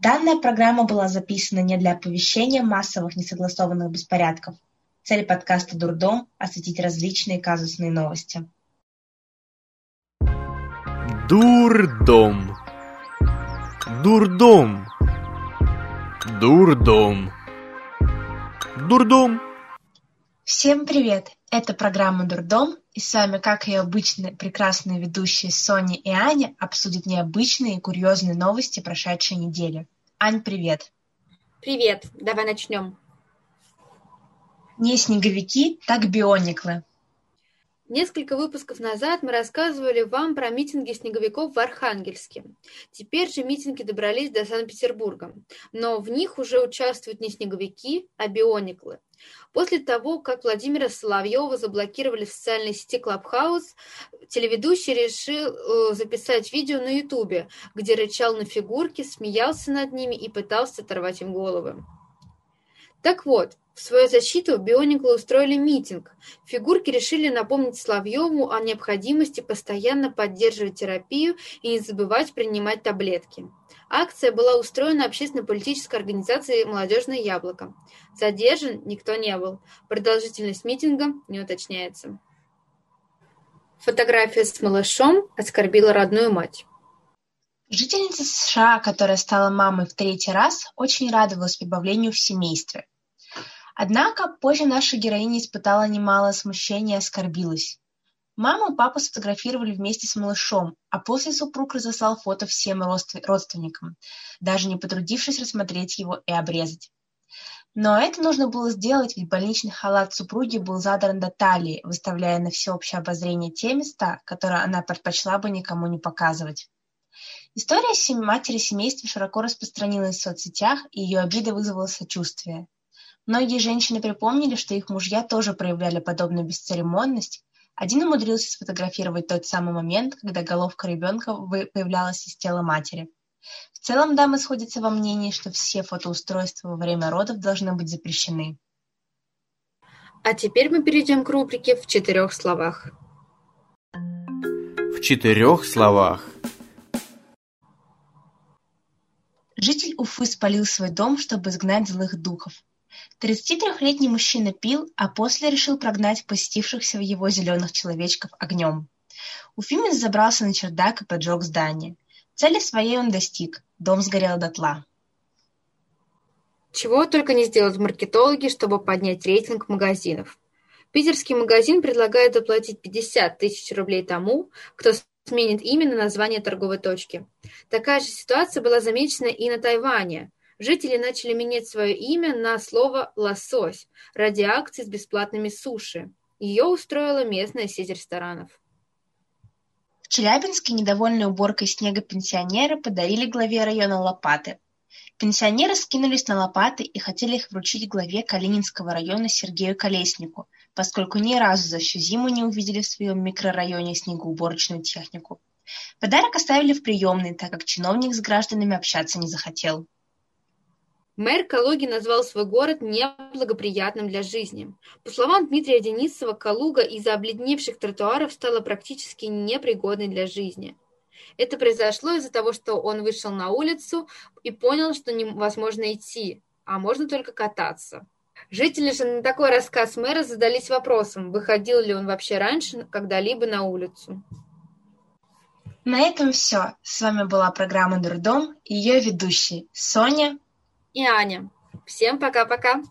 Данная программа была записана не для оповещения массовых несогласованных беспорядков. Цель подкаста «Дурдом» – осветить различные казусные новости. Дурдом. Дурдом. Дурдом. Дурдом. Всем привет! Это программа «Дурдом», и с вами, как и обычно, прекрасные ведущие Соня и Аня обсудят необычные и курьезные новости прошедшей недели. Ань, привет! Привет! Давай начнем. Не снеговики, так биониклы. Несколько выпусков назад мы рассказывали вам про митинги снеговиков в Архангельске. Теперь же митинги добрались до Санкт-Петербурга, но в них уже участвуют не снеговики, а биониклы. После того, как Владимира Соловьева заблокировали в социальной сети Клабхаус, телеведущий решил э, записать видео на Ютубе, где рычал на фигурки, смеялся над ними и пытался оторвать им головы. Так вот, в свою защиту биониклы устроили митинг. Фигурки решили напомнить Соловьеву о необходимости постоянно поддерживать терапию и не забывать принимать таблетки. Акция была устроена общественно-политической организацией «Молодежное яблоко». Задержан никто не был. Продолжительность митинга не уточняется. Фотография с малышом оскорбила родную мать. Жительница США, которая стала мамой в третий раз, очень радовалась прибавлению в семействе. Однако позже наша героиня испытала немало смущения и оскорбилась. Маму и папу сфотографировали вместе с малышом, а после супруг разослал фото всем родственникам, даже не потрудившись рассмотреть его и обрезать. Но это нужно было сделать, ведь больничный халат супруги был задран до талии, выставляя на всеобщее обозрение те места, которые она предпочла бы никому не показывать. История матери семейства широко распространилась в соцсетях, и ее обида вызвала сочувствие. Многие женщины припомнили, что их мужья тоже проявляли подобную бесцеремонность, один умудрился сфотографировать тот самый момент, когда головка ребенка появлялась из тела матери. В целом дамы сходятся во мнении, что все фотоустройства во время родов должны быть запрещены. А теперь мы перейдем к рубрике «В четырех словах». В четырех словах. Уфы спалил свой дом, чтобы изгнать злых духов. Тридцатитрехлетний мужчина пил, а после решил прогнать посетившихся в его зеленых человечков огнем. Уфимец забрался на чердак и поджег здание. Цели своей он достиг. Дом сгорел дотла. Чего только не сделают маркетологи, чтобы поднять рейтинг магазинов. Питерский магазин предлагает заплатить 50 тысяч рублей тому, кто сменит имя на название торговой точки. Такая же ситуация была замечена и на Тайване. Жители начали менять свое имя на слово «лосось» ради акций с бесплатными суши. Ее устроила местная сеть ресторанов. В Челябинске недовольные уборкой снега пенсионеры подарили главе района лопаты. Пенсионеры скинулись на лопаты и хотели их вручить главе Калининского района Сергею Колеснику, поскольку ни разу за всю зиму не увидели в своем микрорайоне снегоуборочную технику. Подарок оставили в приемной, так как чиновник с гражданами общаться не захотел. Мэр Калуги назвал свой город неблагоприятным для жизни. По словам Дмитрия Денисова, Калуга из-за обледневших тротуаров стала практически непригодной для жизни. Это произошло из-за того, что он вышел на улицу и понял, что невозможно идти, а можно только кататься. Жители же на такой рассказ мэра задались вопросом, выходил ли он вообще раньше когда-либо на улицу. На этом все. С вами была программа «Дурдом» и ее ведущие Соня и Аня. Всем пока-пока!